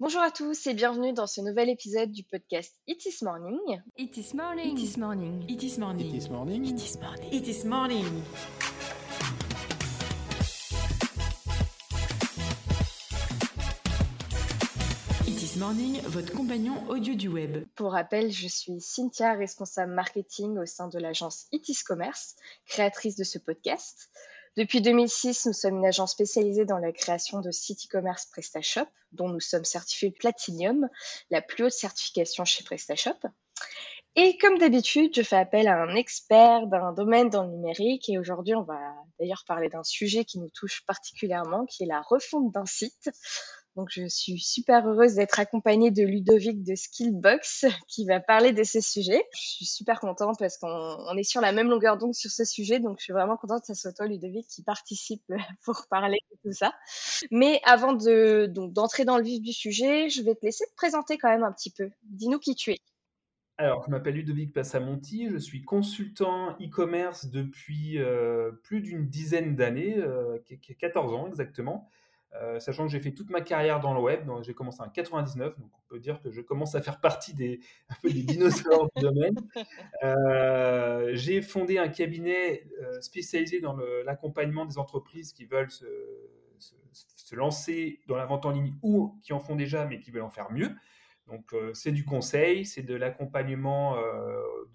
Bonjour à tous et bienvenue dans ce nouvel épisode du podcast It is Morning. It is morning. It is morning. It is morning. It is morning. It is morning. It is morning. It is morning, votre compagnon audio du web. Pour rappel, je suis Cynthia, responsable marketing au sein de l'agence It is Commerce, créatrice de ce podcast. Depuis 2006, nous sommes une agence spécialisée dans la création de sites e-commerce PrestaShop, dont nous sommes certifiés Platinum, la plus haute certification chez PrestaShop. Et comme d'habitude, je fais appel à un expert d'un domaine dans le numérique. Et aujourd'hui, on va d'ailleurs parler d'un sujet qui nous touche particulièrement, qui est la refonte d'un site. Donc, je suis super heureuse d'être accompagnée de Ludovic de Skillbox qui va parler de ce sujet. Je suis super contente parce qu'on est sur la même longueur d'onde sur ce sujet. Donc, je suis vraiment contente que ce soit toi, Ludovic, qui participe pour parler de tout ça. Mais avant de, d'entrer dans le vif du sujet, je vais te laisser te présenter quand même un petit peu. Dis-nous qui tu es. Alors, je m'appelle Ludovic Passamonti, je suis consultant e-commerce depuis euh, plus d'une dizaine d'années, euh, 14 ans exactement. Euh, sachant que j'ai fait toute ma carrière dans le web, donc j'ai commencé en 99, donc on peut dire que je commence à faire partie des, dinosaures du domaine. Euh, j'ai fondé un cabinet euh, spécialisé dans l'accompagnement des entreprises qui veulent se, lancer dans la vente en ligne ou qui en font déjà mais qui veulent en faire mieux. Donc c'est du conseil, c'est de l'accompagnement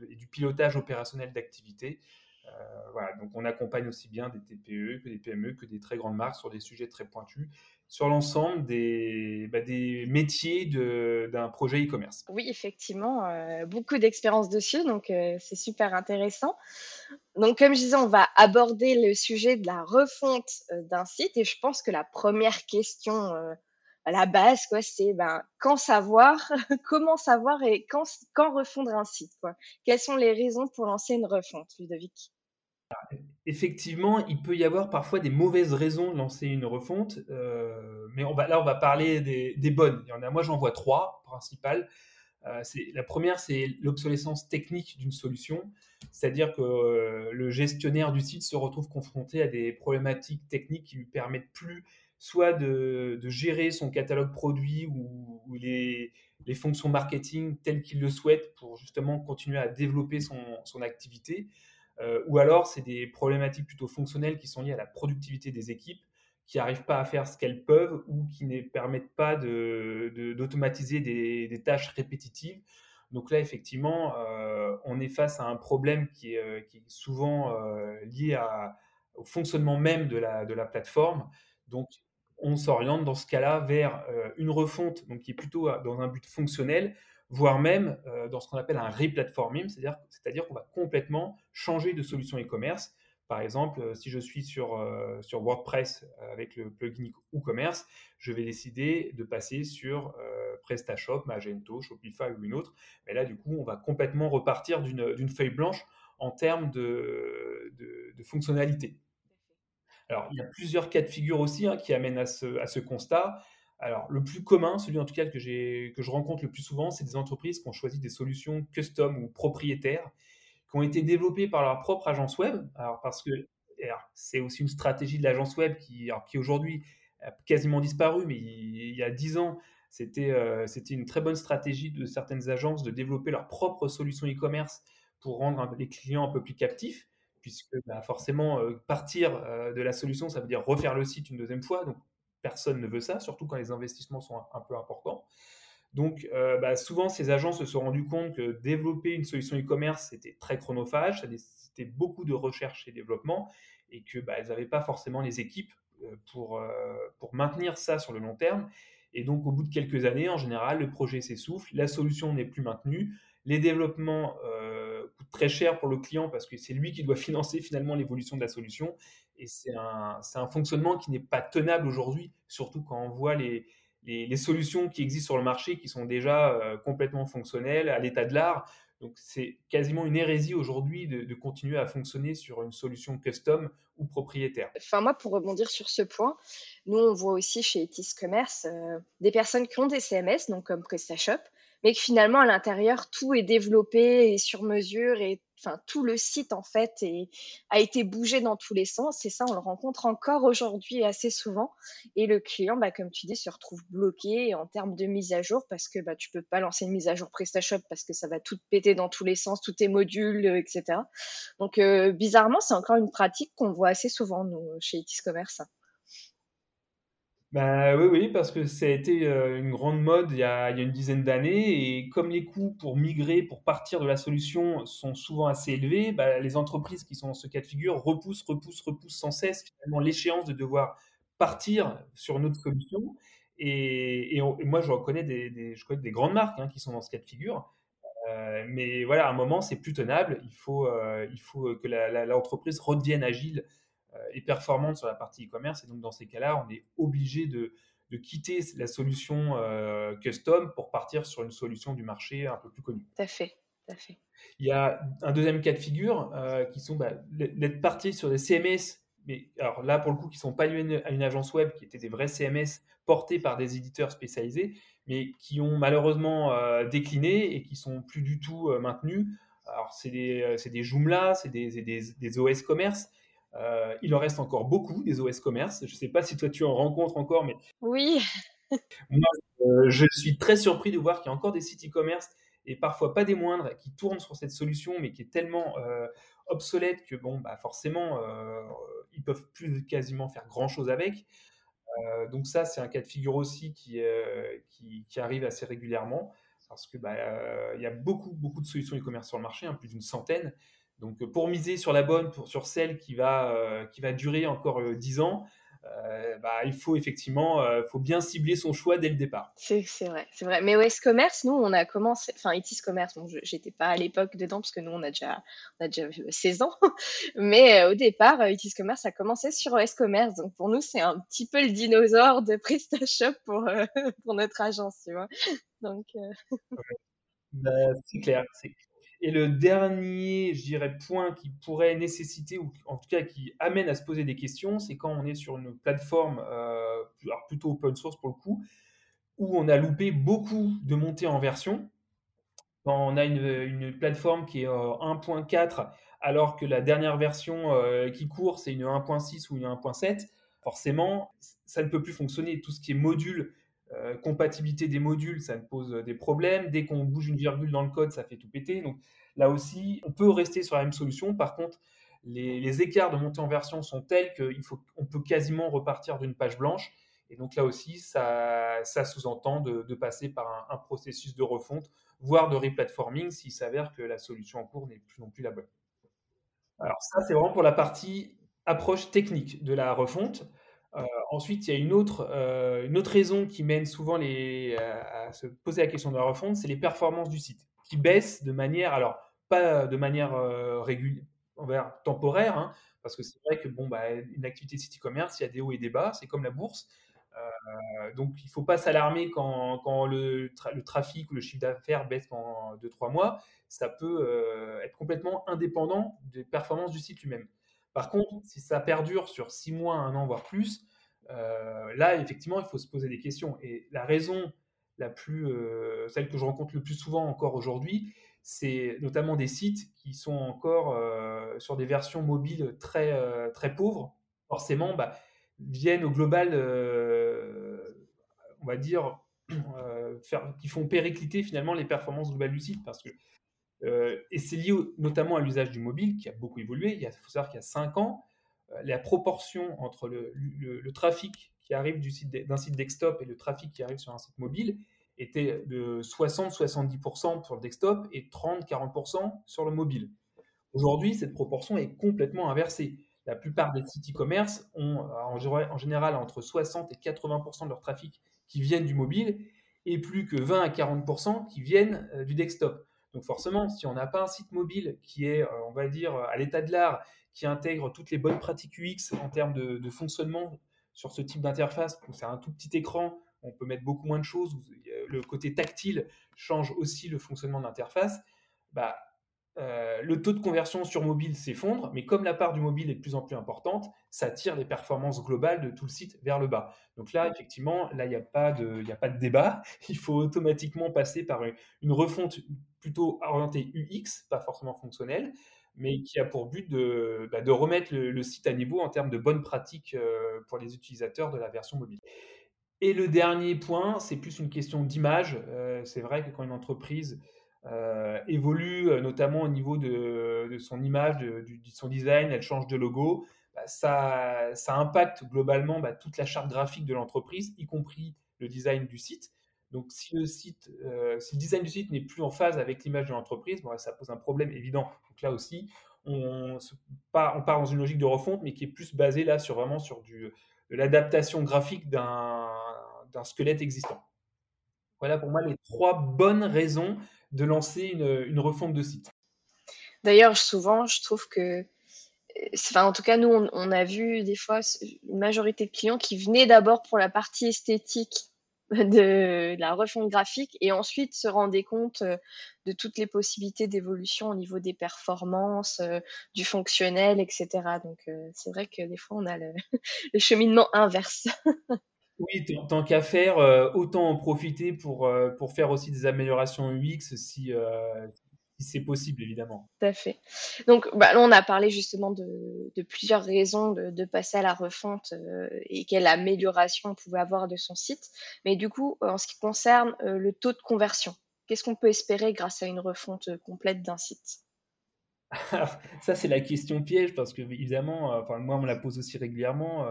et du pilotage opérationnel d'activités. Euh, voilà, donc on accompagne aussi bien des TPE que des PME que des très grandes marques sur des sujets très pointus sur l'ensemble des, bah, métiers d'un projet e-commerce. Oui, effectivement, euh, beaucoup d'expérience dessus, donc euh, c'est super intéressant. Donc, comme je disais, on va aborder le sujet de la refonte d'un site et je pense que la première question la base, quoi, c'est ben, quand savoir, comment savoir et quand, refondre un site. Quelles sont les raisons pour lancer une refonte, Ludovic? Effectivement, il peut y avoir parfois des mauvaises raisons de lancer une refonte, euh, mais on va, là, on va parler des, bonnes. En moi, j'en vois trois principales. Euh, la première, c'est l'obsolescence technique d'une solution, c'est-à-dire que euh, le gestionnaire du site se retrouve confronté à des problématiques techniques qui lui permettent plus soit de, de gérer son catalogue produit ou, les, fonctions marketing telles qu'il le souhaite pour justement continuer à développer son, activité, euh, ou alors, c'est des problématiques plutôt fonctionnelles qui sont liées à la productivité des équipes, qui n'arrivent pas à faire ce qu'elles peuvent ou qui ne permettent pas d'automatiser de, des, des, tâches répétitives. Donc là, effectivement, euh, on est face à un problème qui est, euh, souvent lié au fonctionnement même de la, de la plateforme. Donc, on s'oriente dans ce cas-là vers euh, une refonte, qui est plutôt dans un but fonctionnel, voire même euh, dans ce qu'on appelle un replatforming, c'est-à-dire c'est-à-dire qu'on va complètement changer de solution e-commerce. Par exemple, euh, si je suis sur, euh, WordPress avec le plugin WooCommerce, je vais décider de passer sur euh, PrestaShop, Magento, Shopify ou une autre. Mais là, du coup, on va complètement repartir d'une feuille blanche en termes de, de fonctionnalité. Alors, il y a plusieurs cas de figure aussi hein, qui amènent à ce, à ce constat. Alors, le plus commun, celui en tout cas que, que je rencontre le plus souvent, c'est des entreprises qui ont choisi des solutions custom ou propriétaires, qui ont été développées par leur propre agence web. Alors, parce que c'est aussi une stratégie de l'agence web qui, qui aujourd'hui a quasiment disparu, mais il, il y a dix ans, c'était euh, une très bonne stratégie de certaines agences de développer leur propre solution e-commerce pour rendre les clients un peu plus captifs, puisque bah, forcément, euh, partir euh, de la solution, ça veut dire refaire le site une deuxième fois. Donc, personne ne veut ça, surtout quand les investissements sont un, peu importants. Donc, euh, bah, souvent, ces agents se sont rendus compte que développer une solution e-commerce, c'était très chronophage, ça nécessitait beaucoup de recherche et développement, et que bah, n'avaient pas forcément les équipes pour, pour maintenir ça sur le long terme. Et donc, au bout de quelques années, en général, le projet s'essouffle, la solution n'est plus maintenue, les développements euh, coûtent très cher pour le client parce que c'est lui qui doit financer finalement l'évolution de la solution. Et c'est un, un, fonctionnement qui n'est pas tenable aujourd'hui, surtout quand on voit les, les, solutions qui existent sur le marché qui sont déjà euh, complètement fonctionnelles, à l'état de l'art. Donc c'est quasiment une hérésie aujourd'hui de, de, continuer à fonctionner sur une solution custom ou propriétaire. Enfin moi, pour rebondir sur ce point, nous on voit aussi chez Etis Commerce euh, des personnes qui ont des CMS, donc comme PrestaShop, mais que finalement à l'intérieur tout est développé et sur mesure et enfin tout le site en fait a été bougé dans tous les sens. Et ça, on le rencontre encore aujourd'hui assez souvent. Et le client, bah, comme tu dis, se retrouve bloqué en termes de mise à jour parce que bah, tu peux pas lancer une mise à jour PrestaShop parce que ça va tout péter dans tous les sens, tous tes modules, etc. Donc bizarrement, c'est encore une pratique qu'on voit assez souvent nous chez Itis Commerce. Bah, oui, oui, parce que ça a été euh, une grande mode il y a, une dizaine d'années et comme les coûts pour migrer, pour partir de la solution sont souvent assez élevés, bah, les entreprises qui sont dans ce cas de figure repoussent, repoussent, repoussent sans cesse finalement l'échéance de devoir partir sur une autre solution. Et, moi, je reconnais des, je connais des grandes marques hein, qui sont dans ce cas de figure. Euh, mais voilà, à un moment, c'est plus tenable. Il faut, euh, il faut que l'entreprise redevienne agile et performante sur la partie e-commerce. Et donc, dans ces cas-là, on est obligé de, de quitter la solution euh, custom pour partir sur une solution du marché un peu plus connue. Tout à fait. Tout à fait. Il y a un deuxième cas de figure euh, qui sont bah, d'être parti sur des CMS, mais alors là pour le coup qui sont pas liés à une agence web, qui étaient des vrais CMS portés par des éditeurs spécialisés, mais qui ont malheureusement décliné et qui sont plus du tout maintenus. Alors c'est des, des Joomla, c'est des, des, des, OS commerce, euh, il en reste encore beaucoup des OS commerce. Je ne sais pas si toi tu en rencontres encore, mais oui. moi, euh, je suis très surpris de voir qu'il y a encore des sites e-commerce et parfois pas des moindres qui tournent sur cette solution, mais qui est tellement euh, obsolète que bon, bah forcément, ils peuvent plus quasiment faire grand chose avec. donc ça, c'est un cas de figure aussi qui, qui, qui, arrive assez régulièrement parce que bah, il y a beaucoup beaucoup de solutions e-commerce sur le marché, hein, plus d'une centaine. Donc euh, pour miser sur la bonne, pour, sur celle qui va, euh, qui va durer encore 10 euh, ans, bah, il faut effectivement faut bien cibler son choix dès le départ. C'est vrai, c'est vrai. Mais OS Commerce, nous, on a commencé, enfin, Itis Commerce, bon, j'étais pas à l'époque dedans parce que nous, on a déjà, on a déjà 16 ans. Mais au départ, Itis Commerce a commencé sur OS Commerce. Donc pour nous, c'est un petit peu le dinosaure de PrestaShop pour, pour notre agence, tu vois. Donc. Bah, c'est clair, c'est et le dernier, je dirais, point qui pourrait nécessiter, ou en tout cas qui amène à se poser des questions, c'est quand on est sur une plateforme, euh, plutôt open source pour le coup, où on a loupé beaucoup de montées en version. Quand on a une, plateforme qui est 1.4, euh, alors que la dernière version euh, qui court, c'est une 1.6 ou une 1.7, forcément, ça ne peut plus fonctionner. Tout ce qui est module, euh, compatibilité des modules, ça pose des problèmes. Dès qu'on bouge une virgule dans le code, ça fait tout péter. Donc là aussi, on peut rester sur la même solution. Par contre, les, écarts de montée en version sont tels qu'on peut quasiment repartir d'une page blanche. Et donc là aussi, ça, sous-entend de, passer par un, processus de refonte, voire de replatforming s'il s'avère que la solution en cours n'est plus non plus la bonne. Alors ça, c'est vraiment pour la partie approche technique de la refonte. Euh, ensuite, il y a une autre, euh, une autre raison qui mène souvent les, à, se poser la question de la refonte, c'est les performances du site, qui baissent de manière, alors pas de manière euh, régulière, temporaire, hein, parce que c'est vrai que bon, bah, une activité de site e-commerce, il y a des hauts et des bas, c'est comme la bourse. donc, il ne faut pas s'alarmer quand, quand le, le, trafic ou le chiffre d'affaires baisse pendant 2-3 mois. Ça peut être complètement indépendant des performances du site lui-même. Par contre, si ça perdure sur six mois, un an, voire plus, euh, là, effectivement, il faut se poser des questions. Et la raison la plus, euh, celle que je rencontre le plus souvent encore aujourd'hui, c'est notamment des sites qui sont encore euh, sur des versions mobiles très, très pauvres. Forcément, bah, viennent au global, on va dire, qui font péricliter finalement les performances globales du site parce que et c'est lié notamment à l'usage du mobile qui a beaucoup évolué. Il faut savoir qu'il y a 5 ans, la proportion entre le, trafic qui arrive d'un site, desktop et le trafic qui arrive sur un site mobile était de 60-70% sur le desktop et 30-40% sur le mobile. Aujourd'hui, cette proportion est complètement inversée. La plupart des sites e-commerce ont en général entre 60 et 80% de leur trafic qui viennent du mobile et plus que 20 à 40% qui viennent euh, du desktop. Donc forcément, si on n'a pas un site mobile qui est, euh, on va dire, à l'état de l'art, qui intègre toutes les bonnes pratiques UX en termes de, fonctionnement sur ce type d'interface, c'est un tout petit écran, on peut mettre beaucoup moins de choses, le côté tactile change aussi le fonctionnement de l'interface, bah, euh, le taux de conversion sur mobile s'effondre, mais comme la part du mobile est de plus en plus importante, ça tire les performances globales de tout le site vers le bas. Donc là, effectivement, là, il n'y a, pas de, a pas de débat. Il faut automatiquement passer par une refonte plutôt orientée UX, pas forcément fonctionnelle, mais qui a pour but de, bah, remettre le, site à niveau en termes de bonnes pratiques euh, pour les utilisateurs de la version mobile. Et le dernier point, c'est plus une question d'image. Euh, c'est vrai que quand une entreprise euh, évolue, euh, notamment au niveau de, son image, de, son design, elle change de logo, bah, ça, ça, impacte globalement bah, toute la charte graphique de l'entreprise, y compris le design du site. Donc, si le, site, euh, si le design du site n'est plus en phase avec l'image de l'entreprise, bon, ça pose un problème évident. Donc là aussi, on, part, dans une logique de refonte, mais qui est plus basée là sur vraiment sur de l'adaptation graphique d'un squelette existant. Voilà pour moi les trois bonnes raisons de lancer une, refonte de site. D'ailleurs, souvent, je trouve que, enfin, en tout cas, nous, on, a vu des fois une majorité de clients qui venaient d'abord pour la partie esthétique de la refonte graphique et ensuite se rendaient compte euh, de toutes les possibilités d'évolution au niveau des performances, euh, du fonctionnel, etc. Donc, euh, c'est vrai que des fois, on a le cheminement inverse. Oui, tant qu'à faire, euh, autant en profiter pour, euh, pour faire aussi des améliorations UX si, euh, si c'est possible, évidemment. Tout à fait. Donc, bah, là, on a parlé justement de, de plusieurs raisons de, de, passer à la refonte et quelle amélioration on pouvait avoir de son site. Mais du coup, en ce qui concerne le taux de conversion, qu'est-ce qu'on peut espérer grâce à une refonte complète d'un site? Alors, ça, c'est la question piège parce que, évidemment, enfin, moi, on me la pose aussi régulièrement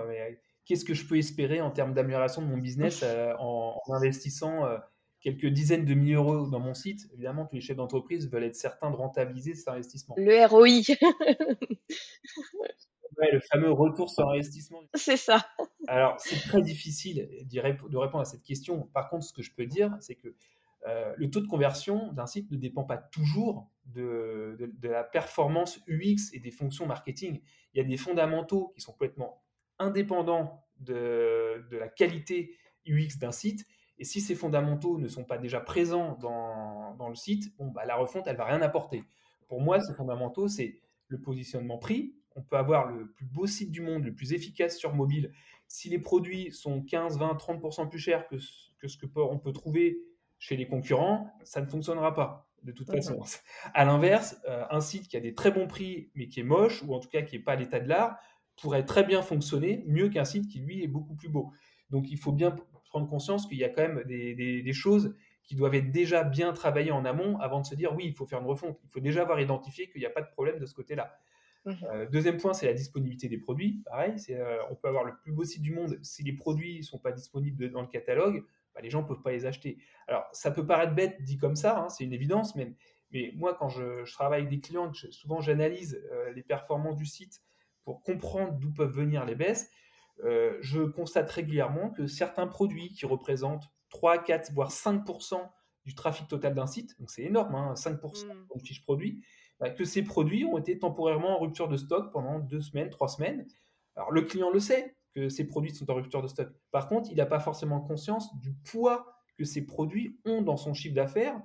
qu'est-ce que je peux espérer en termes d'amélioration de mon business euh, en, investissant euh, quelques dizaines de milliers d'euros dans mon site? Évidemment, tous les chefs d'entreprise veulent être certains de rentabiliser cet investissement. Le ROI. le fameux retour sur investissement. C'est ça. Alors, c'est très difficile de répondre à cette question. Par contre, ce que je peux dire, c'est que euh, le taux de conversion d'un site ne dépend pas toujours de, de, la performance UX et des fonctions marketing. Il y a des fondamentaux qui sont complètement indépendant de, la qualité UX d'un site. Et si ces fondamentaux ne sont pas déjà présents dans, le site, bon, bah, la refonte, elle va rien apporter. Pour moi, ces fondamentaux, c'est le positionnement prix. On peut avoir le plus beau site du monde, le plus efficace sur mobile. Si les produits sont 15, 20, 30% plus chers que, que ce que peut, on peut trouver chez les concurrents, ça ne fonctionnera pas de toute façon. À l'inverse, euh, un site qui a des très bons prix mais qui est moche, ou en tout cas qui n'est pas à l'état de l'art, pourrait très bien fonctionner mieux qu'un site qui, lui, est beaucoup plus beau. Donc, il faut bien prendre conscience qu'il y a quand même des, choses qui doivent être déjà bien travaillées en amont avant de se dire oui, il faut faire une refonte. Il faut déjà avoir identifié qu'il n'y a pas de problème de ce côté-là. Mmh euh, deuxième point, c'est la disponibilité des produits. Pareil, euh, on peut avoir le plus beau site du monde. Si les produits ne sont pas disponibles dans le catalogue, bah, les gens ne peuvent pas les acheter. Alors, ça peut paraître bête dit comme ça, hein, c'est une évidence, mais, mais moi, quand je, travaille avec des clients, souvent j'analyse euh, les performances du site pour comprendre d'où peuvent venir les baisses, euh, je constate régulièrement que certains produits qui représentent 3, 4, voire 5% du trafic total d'un site, donc c'est énorme, hein, 5% mmh. de fiche produit, bah, que ces produits ont été temporairement en rupture de stock pendant deux semaines, trois semaines. Alors le client le sait que ces produits sont en rupture de stock. Par contre, il n'a pas forcément conscience du poids que ces produits ont dans son chiffre d'affaires.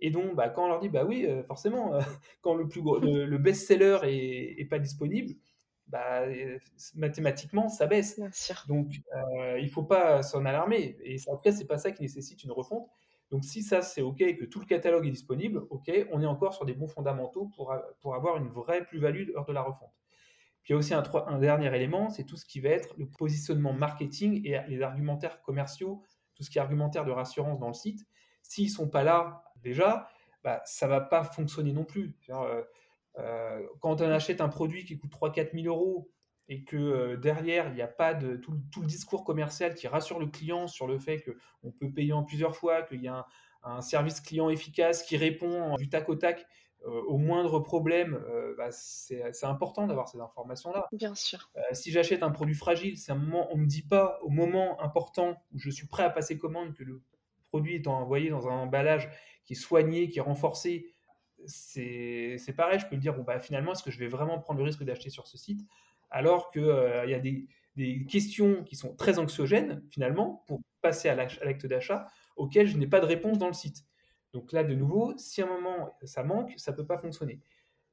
Et donc, bah, quand on leur dit, bah oui, euh, forcément, quand le, plus le, best-seller est, pas disponible, bah, mathématiquement, ça baisse. Donc, euh, il ne faut pas s'en alarmer. Et après, ce n'est pas ça qui nécessite une refonte. Donc, si ça, c'est OK et que tout le catalogue est disponible, OK, on est encore sur des bons fondamentaux pour, pour avoir une vraie plus-value lors de la refonte. Puis, il y a aussi un, un dernier élément, c'est tout ce qui va être le positionnement marketing et les argumentaires commerciaux, tout ce qui est argumentaire de rassurance dans le site. S'ils ne sont pas là déjà, bah, ça ne va pas fonctionner non plus. Euh, euh, quand on achète un produit qui coûte 3-4 000 euros et que euh, derrière, il n'y a pas de tout, le discours commercial qui rassure le client sur le fait qu'on peut payer en plusieurs fois, qu'il y a un, service client efficace qui répond du tac au tac euh, au moindre problème, bah, c'est important d'avoir ces informations-là. Bien sûr. si j'achète un produit fragile, c'est un moment, on ne me dit pas au moment important où je suis prêt à passer commande que le produit est envoyé dans un emballage qui est soigné, qui est renforcé, c'est pareil, je peux me dire, bon, bah, finalement, est-ce que je vais vraiment prendre le risque d'acheter sur ce site? Alors qu'il euh, y a des, questions qui sont très anxiogènes, finalement, pour passer à l'acte d'achat, auxquelles je n'ai pas de réponse dans le site. Donc là, de nouveau, si à un moment ça manque, ça ne peut pas fonctionner.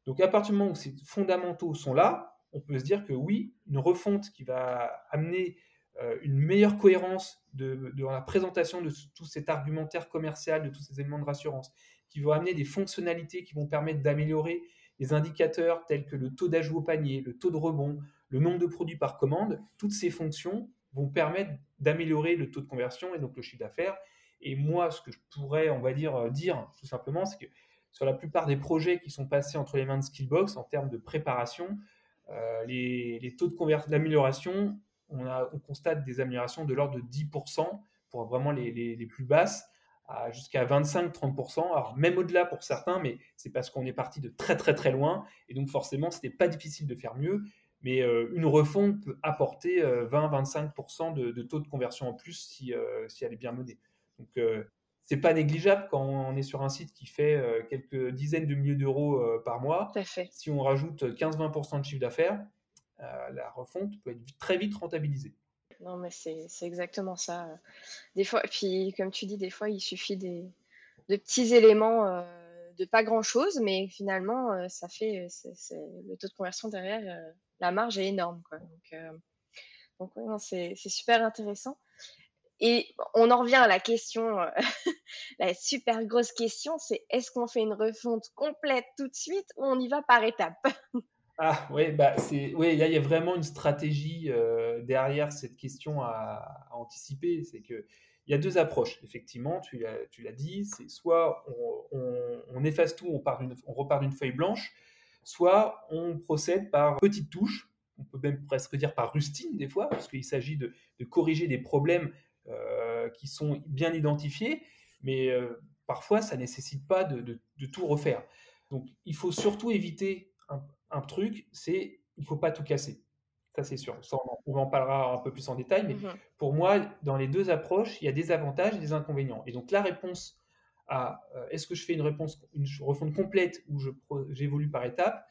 Donc à partir du moment où ces fondamentaux sont là, on peut se dire que oui, une refonte qui va amener euh, une meilleure cohérence dans la présentation de tout cet argumentaire commercial, de tous ces éléments de rassurance, qui vont amener des fonctionnalités qui vont permettre d'améliorer les indicateurs tels que le taux d'ajout au panier, le taux de rebond, le nombre de produits par commande, toutes ces fonctions vont permettre d'améliorer le taux de conversion et donc le chiffre d'affaires. Et moi, ce que je pourrais, on va dire, euh, dire tout simplement, c'est que sur la plupart des projets qui sont passés entre les mains de Skillbox en termes de préparation, euh, les, taux d'amélioration, on, on, constate des améliorations de l'ordre de 10% pour vraiment les, les plus basses, jusqu'à 25-30%. Alors même au-delà pour certains, mais c'est parce qu'on est parti de très très très loin, et donc forcément, c'était pas difficile de faire mieux. Mais euh, une refonte peut apporter 20-25% de, de, taux de conversion en plus si, si elle est bien menée. Donc c'est pas négligeable quand on est sur un site qui fait euh, quelques dizaines de milliers d'euros euh, par mois. Si on rajoute 15-20% de chiffre d'affaires, euh, la refonte peut être très vite rentabilisée. Non, mais c'est exactement ça. Des fois, puis comme tu dis, des fois, il suffit des, de petits éléments de pas grand chose, mais finalement, ça fait le taux de conversion derrière, la marge est énorme. Quoi. Donc, c'est super intéressant. Et on en revient à la question, euh, la super grosse question, c'est est-ce qu'on fait une refonte complète tout de suite ou on y va par étapes? Ah oui, bah c'est, oui, il y a vraiment une stratégie euh, derrière cette question à, anticiper. C'est que il y a deux approches. Effectivement, tu l'as, dit, c'est soit on, efface tout, on, on repart d'une feuille blanche, soit on procède par petites touches. On peut même presque dire par rustine des fois, parce qu'il s'agit de, corriger des problèmes euh, qui sont bien identifiés, mais euh, parfois ça nécessite pas de, tout refaire. Donc il faut surtout éviter truc, c'est il faut pas tout casser. Ça c'est sûr. on, en parlera un peu plus en détail, mais mmh pour moi, dans les deux approches, il y a des avantages et des inconvénients. Et donc la réponse à euh, est-ce que je fais une réponse, une refonte complète ou j'évolue par étapes,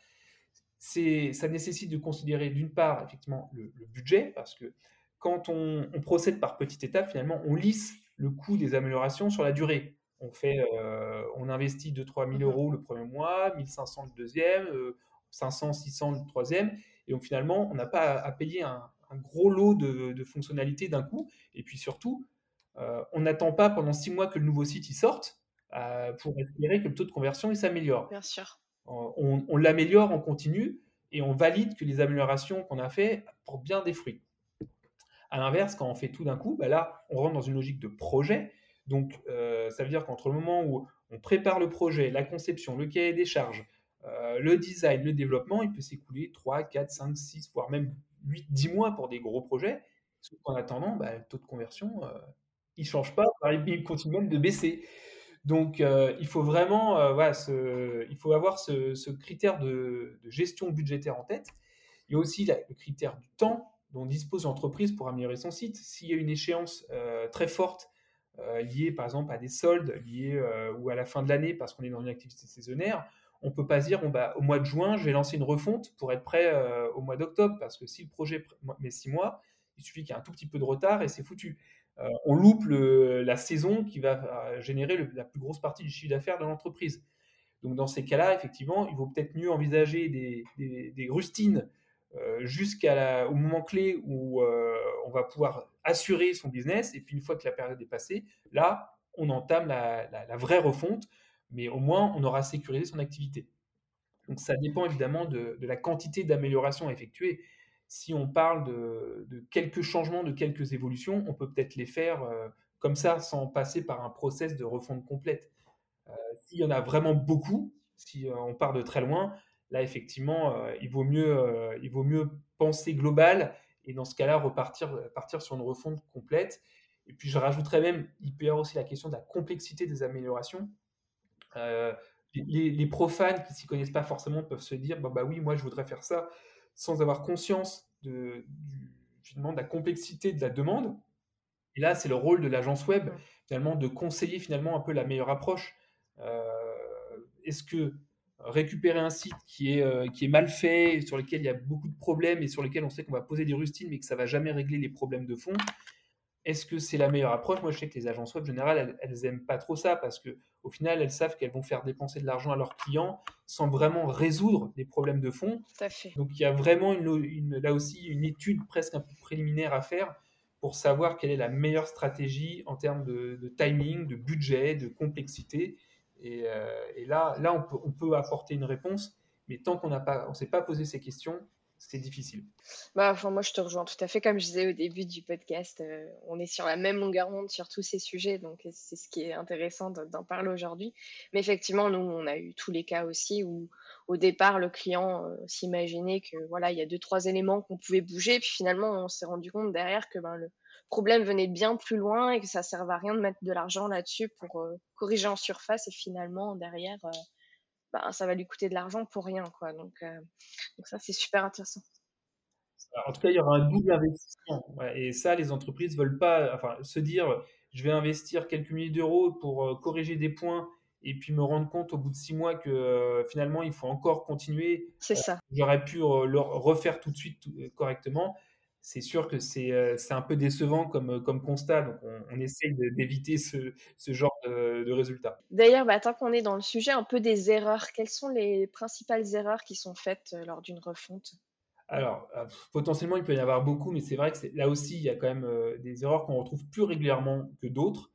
ça nécessite de considérer d'une part effectivement le, le, budget parce que quand on, procède par petites étapes, finalement, on lisse le coût des améliorations sur la durée. On, fait, euh, on investit 2-3 000 euros le premier mois, 1500 le deuxième, 500, euh, 600 le troisième. Et donc finalement, on n'a pas à, payer un, gros lot de, fonctionnalités d'un coup. Et puis surtout, euh, on n'attend pas pendant 6 mois que le nouveau site y sorte pour espérer que le taux de conversion s'améliore. Bien sûr. On, on l'améliore en continu et on valide que les améliorations qu'on a fait portent bien des fruits. À l'inverse, quand on fait tout d'un coup, bah là, on rentre dans une logique de projet. Donc, euh, ça veut dire qu'entre le moment où on prépare le projet, la conception, le cahier des charges, euh, le design, le développement, il peut s'écouler 3, 4, 5, 6, voire même 8, 10 mois pour des gros projets. En attendant, bah, le taux de conversion, euh, il ne change pas, il continue même de baisser. Donc, il faut vraiment il faut avoir ce, critère de, gestion budgétaire en tête. Il y a aussi le critère du temps dont dispose l'entreprise pour améliorer son site. S'il y a une échéance euh, très forte euh, liée par exemple à des soldes liés euh, ou à la fin de l'année parce qu'on est dans une activité saisonnière, on peut pas dire bah, au mois de juin, je vais lancer une refonte pour être prêt au mois d'octobre parce que si le projet met six mois, il suffit qu'il y ait un tout petit peu de retard et c'est foutu. on loupe la saison qui va générer la plus grosse partie du chiffre d'affaires de l'entreprise. Donc dans ces cas-là, effectivement, il vaut peut-être mieux envisager des, rustines euh, jusqu'au moment clé où euh, on va pouvoir assurer son business. Et puis une fois que la période est passée, là, on entame la, vraie refonte, mais au moins on aura sécurisé son activité. Donc ça dépend évidemment de, la quantité d'améliorations effectuées. Si on parle de, quelques changements, de quelques évolutions, on peut peut-être les faire euh, comme ça sans passer par un process de refonte complète. S'il y en a vraiment beaucoup, si on part de très loin, Là, effectivement, euh, il, vaut mieux, euh, il vaut mieux penser global et dans ce cas-là, repartir partir sur une refonte complète. Et puis, je rajouterais même, il peut y avoir aussi la question de la complexité des améliorations. Euh, les, profanes qui s'y connaissent pas forcément peuvent se dire bah, bah oui, moi, je voudrais faire ça sans avoir conscience de, du, finalement, de la complexité de la demande. Et là, c'est le rôle de l'agence web, finalement, de conseiller finalement un peu la meilleure approche. Est-ce que récupérer un site qui est, euh, qui est mal fait, sur lequel il y a beaucoup de problèmes et sur lequel on sait qu'on va poser des rustines mais que ça va jamais régler les problèmes de fond, est-ce que c'est la meilleure approche? Moi, je sais que les agences web, en général, elles, n'aiment pas trop ça parce que au final, elles savent qu'elles vont faire dépenser de l'argent à leurs clients sans vraiment résoudre les problèmes de fond. Donc, il y a vraiment une, là aussi une étude presque un peu préliminaire à faire pour savoir quelle est la meilleure stratégie en termes de, timing, de budget, de complexité. Et, euh, là, là on, peut, on peut apporter une réponse, mais tant qu'on on s'est pas posé ces questions, c'est difficile. Bah, enfin, moi, je te rejoins tout à fait. Comme je disais au début du podcast, euh, on est sur la même longueur d'onde sur tous ces sujets, donc c'est ce qui est intéressant d'en parler aujourd'hui. Mais effectivement, nous, on a eu tous les cas aussi où, au départ, le client euh, s'imaginait que voilà, il y a deux trois éléments qu'on pouvait bouger, puis finalement, on s'est rendu compte derrière que ben, le problème venait bien plus loin et que ça servait à rien de mettre de l'argent là-dessus pour euh, corriger en surface et finalement derrière bah, ça va lui coûter de l'argent pour rien. Quoi. Donc, euh, donc ça, c'est super intéressant. En tout cas, il y aura un double investissement. et ça, les entreprises veulent pas enfin, se dire je vais investir quelques milliers d'euros pour euh, corriger des points et puis me rendre compte au bout de six mois que euh, finalement, il faut encore continuer. C'est ça. J'aurais pu le refaire tout de suite correctement c'est sûr que euh, c'est un peu décevant comme, comme constat. Donc, on, essaye d'éviter ce, ce, genre de, de résultats. D'ailleurs, bah, tant qu'on est dans le sujet, un peu des erreurs. Quelles sont les principales erreurs qui sont faites euh, lors d'une refonte? Alors, euh, potentiellement, il peut y en avoir beaucoup, mais c'est vrai que là aussi, il y a quand même des erreurs qu'on retrouve plus régulièrement que d'autres.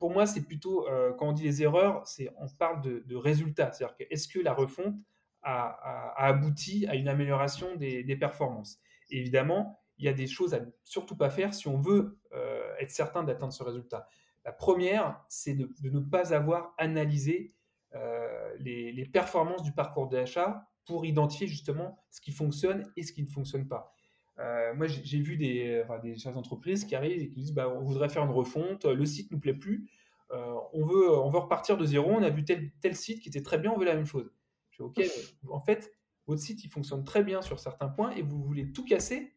pour moi, c'est plutôt, quand on dit les erreurs, on parle de, de résultats. C'est-à-dire que est-ce que la refonte a, a, abouti à une amélioration des, des performances? Évidemment, il y a des choses à surtout pas faire si on veut euh, être certain d'atteindre ce résultat. La première, c'est de, ne pas avoir analysé euh, les, performances du parcours d'achat pour identifier justement ce qui fonctionne et ce qui ne fonctionne pas. Euh, moi, j'ai vu des, des entreprises qui arrivent et qui disent bah, on voudrait faire une refonte, le site ne nous plaît plus, on, veut, on veut repartir de zéro, on a vu tel, tel site qui était très bien, on veut la même chose. Je dis ok, en fait, votre site il fonctionne très bien sur certains points et vous voulez tout casser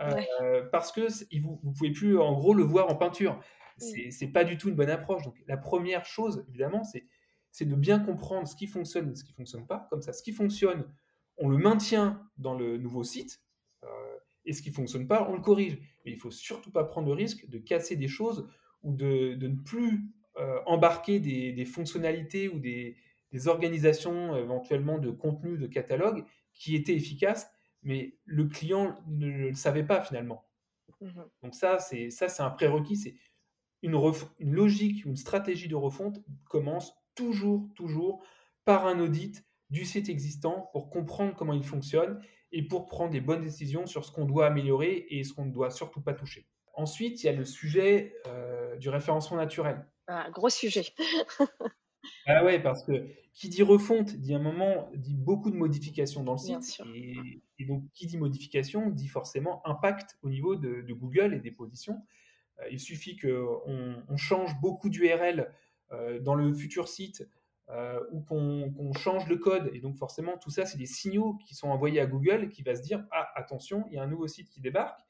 euh, parce que vous ne pouvez plus en gros le voir en peinture. C'est n'est pas du tout une bonne approche. Donc la première chose, évidemment, c'est de bien comprendre ce qui fonctionne et ce qui ne fonctionne pas. Comme ça, ce qui fonctionne, on le maintient dans le nouveau site. Euh, et ce qui ne fonctionne pas, on le corrige. Mais il ne faut surtout pas prendre le risque de casser des choses ou de, de ne plus euh, embarquer des, des, fonctionnalités ou des, des organisations éventuellement de contenu, de catalogue qui étaient efficaces, mais le client ne le savait pas finalement. Mmh Donc ça, c'est ça, c'est un prérequis. C'est une, une logique, une stratégie de refonte commence toujours, toujours par un audit du site existant pour comprendre comment il fonctionne et pour prendre des bonnes décisions sur ce qu'on doit améliorer et ce qu'on ne doit surtout pas toucher. Ensuite, il y a le sujet euh, du référencement naturel. Un gros sujet. Ah ouais, parce que qui dit refonte, dit un moment, dit beaucoup de modifications dans le site. Et, donc, qui dit modification, dit forcément impact au niveau de, Google et des positions. Euh, il suffit qu'on on change beaucoup d'URL euh, dans le futur site euh, ou qu'on change le code. Et donc, forcément, tout ça, c'est des signaux qui sont envoyés à Google qui va se dire Ah, attention, il y a un nouveau site qui débarque.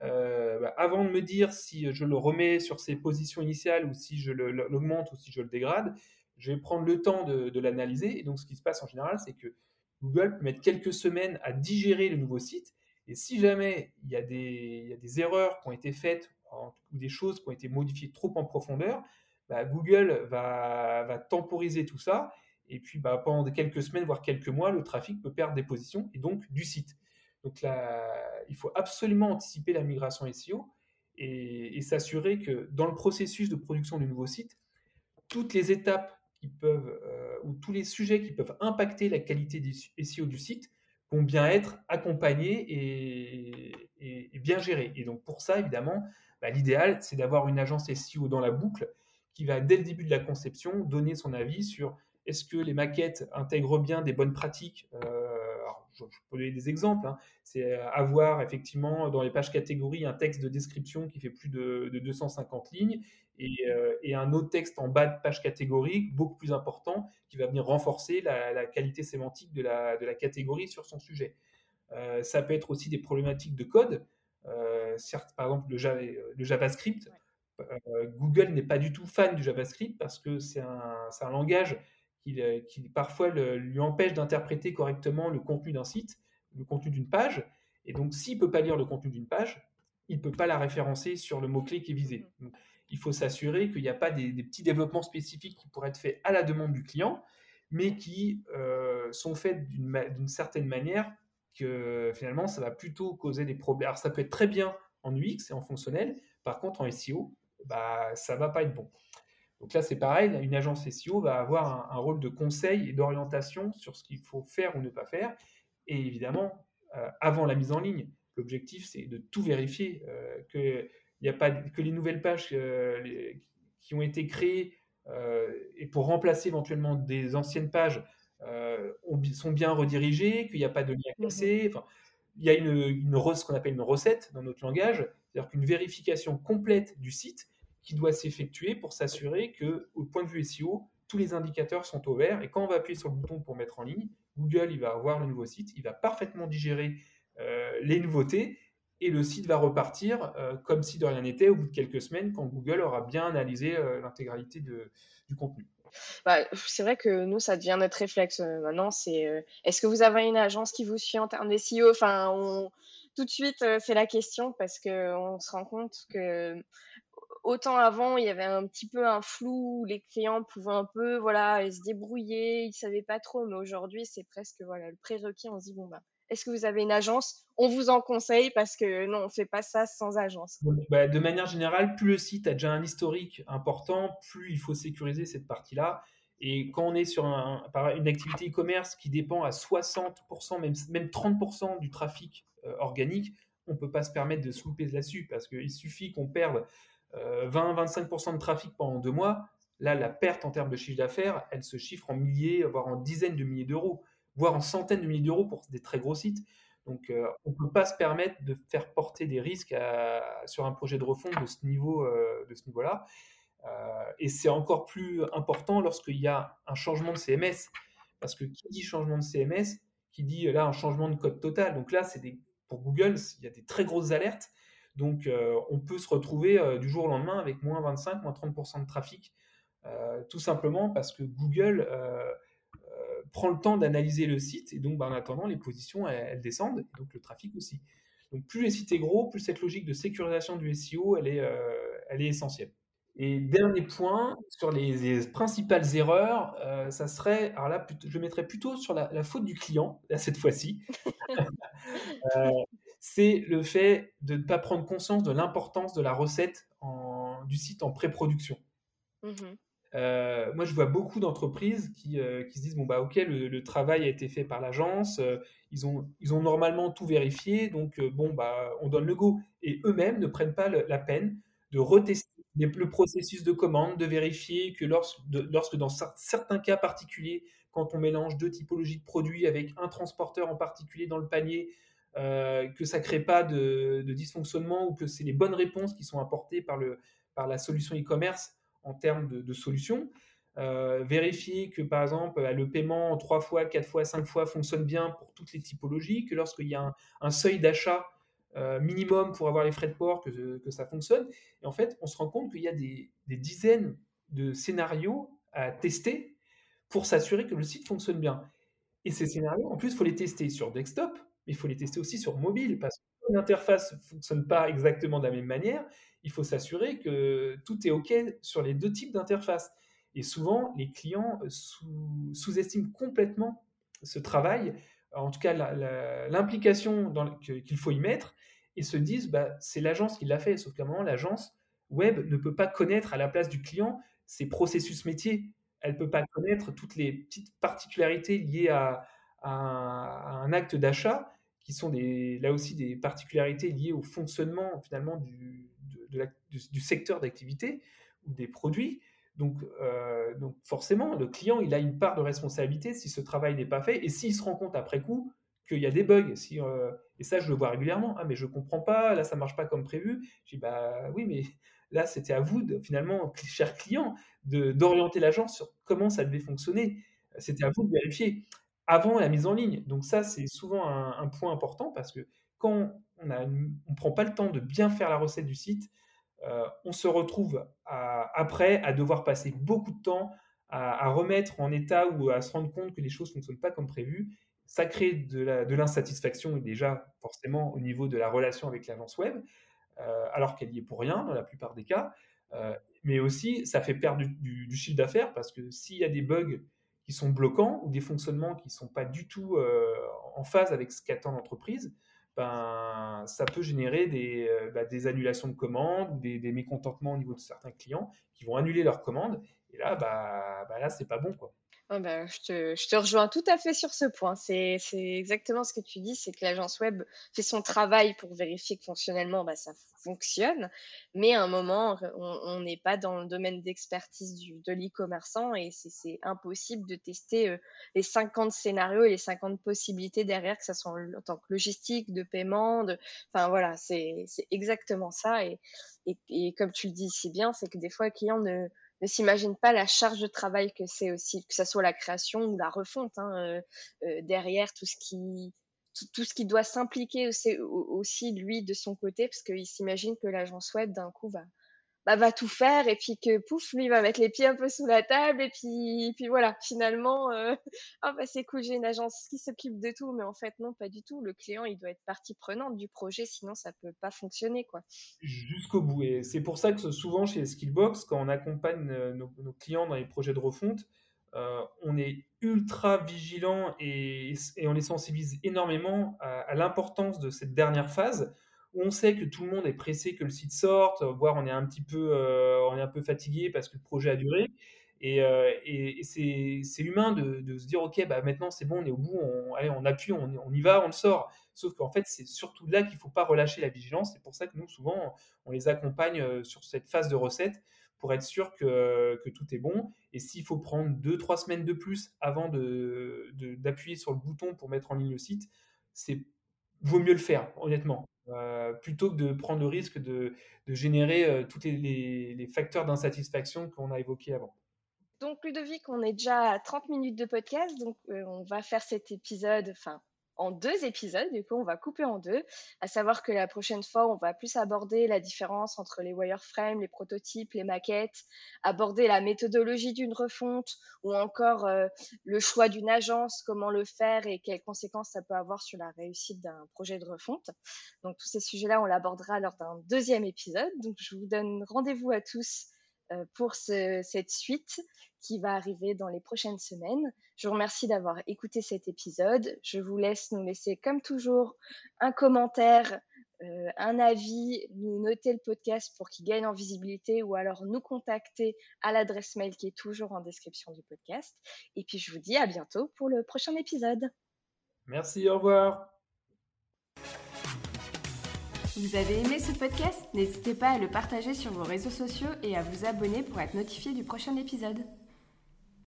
Bah, avant de me dire si je le remets sur ses positions initiales ou si je l'augmente ou si je le dégrade, je vais prendre le temps de, l'analyser. Et donc, ce qui se passe en général, c'est que Google peut mettre quelques semaines à digérer le nouveau site. Et si jamais il y a des, erreurs qui ont été faites ou des choses qui ont été modifiées trop en profondeur, bah, Google va, temporiser tout ça. Et puis, bah, pendant quelques semaines, voire quelques mois, le trafic peut perdre des positions et donc du site. Donc là, il faut absolument anticiper la migration SEO et s'assurer que dans le processus de production du nouveau site, toutes les étapes peuvent, euh, ou tous les sujets qui peuvent impacter la qualité du SEO du site vont bien être accompagnés et, bien gérés. Et donc pour ça, évidemment, bah, l'idéal, c'est d'avoir une agence SEO dans la boucle qui va, dès le début de la conception, donner son avis sur est-ce que les maquettes intègrent bien des bonnes pratiques euh, je, peux donner des exemples. Hein. C'est avoir effectivement dans les pages catégories un texte de description qui fait plus de, de 250 lignes euh, et, un autre texte en bas de page catégorique, beaucoup plus important, qui va venir renforcer la, qualité sémantique de la, de la, catégorie sur son sujet. Euh, ça peut être aussi des problématiques de code. Euh, certes, par exemple, le, JavaScript. Google n'est pas du tout fan du JavaScript parce que c'est un, un, langage qui, qui parfois lui empêche d'interpréter correctement le contenu d'un site, le contenu d'une page. Et donc, s'il ne peut pas lire le contenu d'une page, il ne peut pas la référencer sur le mot-clé qui est visé. Mmh il faut s'assurer qu'il n'y a pas des, petits développements spécifiques qui pourraient être faits à la demande du client, mais qui euh, sont faits d'une certaine manière que finalement, ça va plutôt causer des problèmes. Alors, ça peut être très bien en UX et en fonctionnel, par contre, en SEO, bah, ça ne va pas être bon. Donc là, c'est pareil, une agence SEO va avoir un, rôle de conseil et d'orientation sur ce qu'il faut faire ou ne pas faire. Et évidemment, euh, avant la mise en ligne, l'objectif, c'est de tout vérifier, euh, que a pas que les nouvelles pages euh, qui ont été créées et pour remplacer éventuellement des anciennes pages sont bien redirigées, qu'il n'y a pas de lien cassé. Mmh enfin, il y a une, une ce qu'on appelle une recette dans notre langage, c'est-à-dire qu'une vérification complète du site qui doit s'effectuer pour s'assurer que, au point de vue SEO, tous les indicateurs sont au vert. Et quand on va appuyer sur le bouton pour mettre en ligne, Google il va avoir le nouveau site, il va parfaitement digérer les nouveautés et le site va repartir euh, comme si de rien n'était au bout de quelques semaines quand Google aura bien analysé euh, l'intégralité du contenu. Bah, c'est vrai que nous, ça devient notre réflexe euh, maintenant. C'est est-ce que vous avez une agence qui vous suit en termes de SEO Enfin, tout de suite, c'est la question parce qu'on se rend compte que autant avant, il y avait un petit peu un flou où les clients pouvaient un peu voilà, se débrouiller, ils savaient pas trop, mais aujourd'hui, c'est presque voilà, le prérequis. On se dit bon bah est-ce que vous avez une agence? On vous en conseille parce que non, on ne fait pas ça sans agence. Bah, de manière générale, plus le site a déjà un historique important, plus il faut sécuriser cette partie-là. Et quand on est sur une activité e-commerce qui dépend à 60%, même, même 30% du trafic euh, organique, on ne peut pas se permettre de se louper là-dessus parce qu'il suffit qu'on perde 20-25% euh, de trafic pendant deux mois. Là, la perte en termes de chiffre d'affaires, elle se chiffre en milliers, voire en dizaines de milliers d'euros voire en centaines de milliers d'euros pour des très gros sites. Donc, euh, on ne peut pas se permettre de faire porter des risques sur un projet de refonte de ce niveau, euh, de ce niveau-là. Et c'est encore plus important lorsqu'il y a un changement de CMS, parce que qui dit changement de CMS, qui dit là un changement de code total. Donc là, c'est pour Google, il y a des très grosses alertes. Donc, on peut se retrouver du jour au lendemain avec moins 25, moins 30% de trafic, tout simplement parce que Google prend le temps d'analyser le site et donc bah, en attendant les positions elles, descendent et donc le trafic aussi. Donc plus le site est gros, plus cette logique de sécurisation du SEO elle est, euh, elle est essentielle. Et dernier point sur les, principales erreurs, euh, ça serait, alors là je mettrais plutôt sur la, faute du client là, cette fois-ci. Euh, c'est le fait de ne pas prendre conscience de l'importance de la recette en, du site en pré-production. Mmh euh, moi, je vois beaucoup d'entreprises qui, euh, qui, se disent bon bah ok, le, travail a été fait par l'agence, euh, ils ont ils ont normalement tout vérifié, donc bon bah on donne le go. Et eux-mêmes ne prennent pas la peine de retester le processus de commande, de vérifier que lorsque, lorsque dans certains cas particuliers, quand on mélange deux typologies de produits avec un transporteur en particulier dans le panier, que ça crée pas de, de, dysfonctionnement ou que c'est les bonnes réponses qui sont apportées par le par la solution e-commerce en termes de, solutions. Euh, vérifier que par exemple le paiement trois fois, quatre fois, cinq fois fonctionne bien pour toutes les typologies, que lorsqu'il y a un, seuil d'achat euh, minimum pour avoir les frais de port, que, ça fonctionne. Et en fait, on se rend compte qu'il y a des, dizaines de scénarios à tester pour s'assurer que le site fonctionne bien. Et ces scénarios, en plus, il faut les tester sur desktop, mais il faut les tester aussi sur mobile, parce que l'interface ne fonctionne pas exactement de la même manière, il faut s'assurer que tout est OK sur les deux types d'interfaces. Et souvent, les clients sous-estiment complètement ce travail, en tout cas l'implication qu'il faut y mettre, et se disent bah, c'est l'agence qui l'a fait. Sauf qu'à un moment, l'agence web ne peut pas connaître à la place du client ses processus métiers. Elle ne peut pas connaître toutes les petites particularités liées à, un acte d'achat, qui sont des, là aussi des particularités liées au fonctionnement finalement du, du, secteur d'activité ou des produits. Donc, euh, donc forcément, le client, il a une part de responsabilité si ce travail n'est pas fait et s'il se rend compte après coup qu'il y a des bugs. Si, euh, et ça, je le vois régulièrement. Ah, mais je comprends pas, là, ça marche pas comme prévu. Je dis, bah oui, mais là, c'était à vous, de, finalement, cher client, d'orienter l'agence sur comment ça devait fonctionner. C'était à vous de vérifier avant la mise en ligne. Donc ça, c'est souvent un, point important parce que quand on ne prend pas le temps de bien faire la recette du site, euh, on se retrouve après à devoir passer beaucoup de temps à, remettre en état ou à se rendre compte que les choses ne fonctionnent pas comme prévu. Ça crée de l'insatisfaction déjà forcément au niveau de la relation avec l'agence web. alors qu'elle y est pour rien dans la plupart des cas. mais aussi, ça fait perdre du chiffre d'affaires parce que s'il y a des bugs sont bloquants ou des fonctionnements qui ne sont pas du tout en phase avec ce qu'attend l'entreprise, ben, ça peut générer des, euh, bah, annulations de commandes, des, mécontentements au niveau de certains clients qui vont annuler leurs commandes. Et là, bah, bah là, c'est pas bon, quoi. Bah, je, te, je, te, rejoins tout à fait sur ce point. C'est exactement ce que tu dis, c'est que l'agence web fait son travail pour vérifier que fonctionnellement, bah, ça fonctionne. Mais à un moment, on n'est pas dans le domaine d'expertise de l'e-commerçant et c'est impossible de tester euh, les 50 scénarios et les 50 possibilités derrière, que ce soit en, tant que logistique, de paiement. De... Enfin voilà, c'est exactement ça. Et, et, et, comme tu le dis si bien, c'est que des fois, le client ne ne s'imagine pas la charge de travail que c'est aussi, que ce soit la création ou la refonte, hein, euh, euh, derrière tout ce qui tout, ce qui doit s'impliquer aussi, lui de son côté parce qu'il s'imagine que l'agence web d'un coup va bah, va tout faire et puis que pouf lui va mettre les pieds un peu sous la table et puis puis voilà finalement euh, ah bah c'est cool j'ai une agence qui s'occupe de tout. Mais en fait non pas du tout. Le client il doit être partie prenante du projet sinon ça peut pas fonctionner quoi. Jusqu'au bout. Et c'est pour ça que souvent chez Skillbox quand on accompagne euh, nos, clients dans les projets de refonte euh, on est ultra vigilant et, et, on les sensibilise énormément à l'importance de cette dernière phase on sait que tout le monde est pressé que le site sorte, voire on est un petit peu, euh, on est un peu fatigué parce que le projet a duré. Et, euh, c'est humain de, se dire, OK, bah maintenant c'est bon, on est au bout, on, appuie, on, y va, on le sort. Sauf qu'en fait, c'est surtout là qu'il ne faut pas relâcher la vigilance. C'est pour ça que nous, souvent, on les accompagne euh, sur cette phase de recette pour être sûr que, tout est bon. Et s'il faut prendre deux, trois semaines de plus avant d'appuyer de, sur le bouton pour mettre en ligne le site, c'est vaut mieux le faire, honnêtement. Euh, plutôt que de prendre le risque de, générer euh, tous les, facteurs d'insatisfaction qu'on a évoqués avant. Donc Ludovic, on est déjà à 30 minutes de podcast, donc euh, on va faire cet épisode, enfin en deux épisodes. Du coup, on va couper en deux. À savoir que la prochaine fois, on va plus aborder la différence entre les wireframes, les prototypes, les maquettes, aborder la méthodologie d'une refonte ou encore euh, le choix d'une agence, comment le faire et quelles conséquences ça peut avoir sur la réussite d'un projet de refonte. Donc, tous ces sujets-là, on l'abordera lors d'un deuxième épisode. Donc, je vous donne rendez-vous à tous euh, pour cette suite qui va arriver dans les prochaines semaines. Je vous remercie d'avoir écouté cet épisode. Je vous laisse nous laisser comme toujours un commentaire, euh, un avis, nous noter le podcast pour qu'il gagne en visibilité ou alors nous contacter à l'adresse mail qui est toujours en description du podcast. Et puis je vous dis à bientôt pour le prochain épisode. Merci, au revoir. Vous avez aimé ce podcast N'hésitez pas à le partager sur vos réseaux sociaux et à vous abonner pour être notifié du prochain épisode.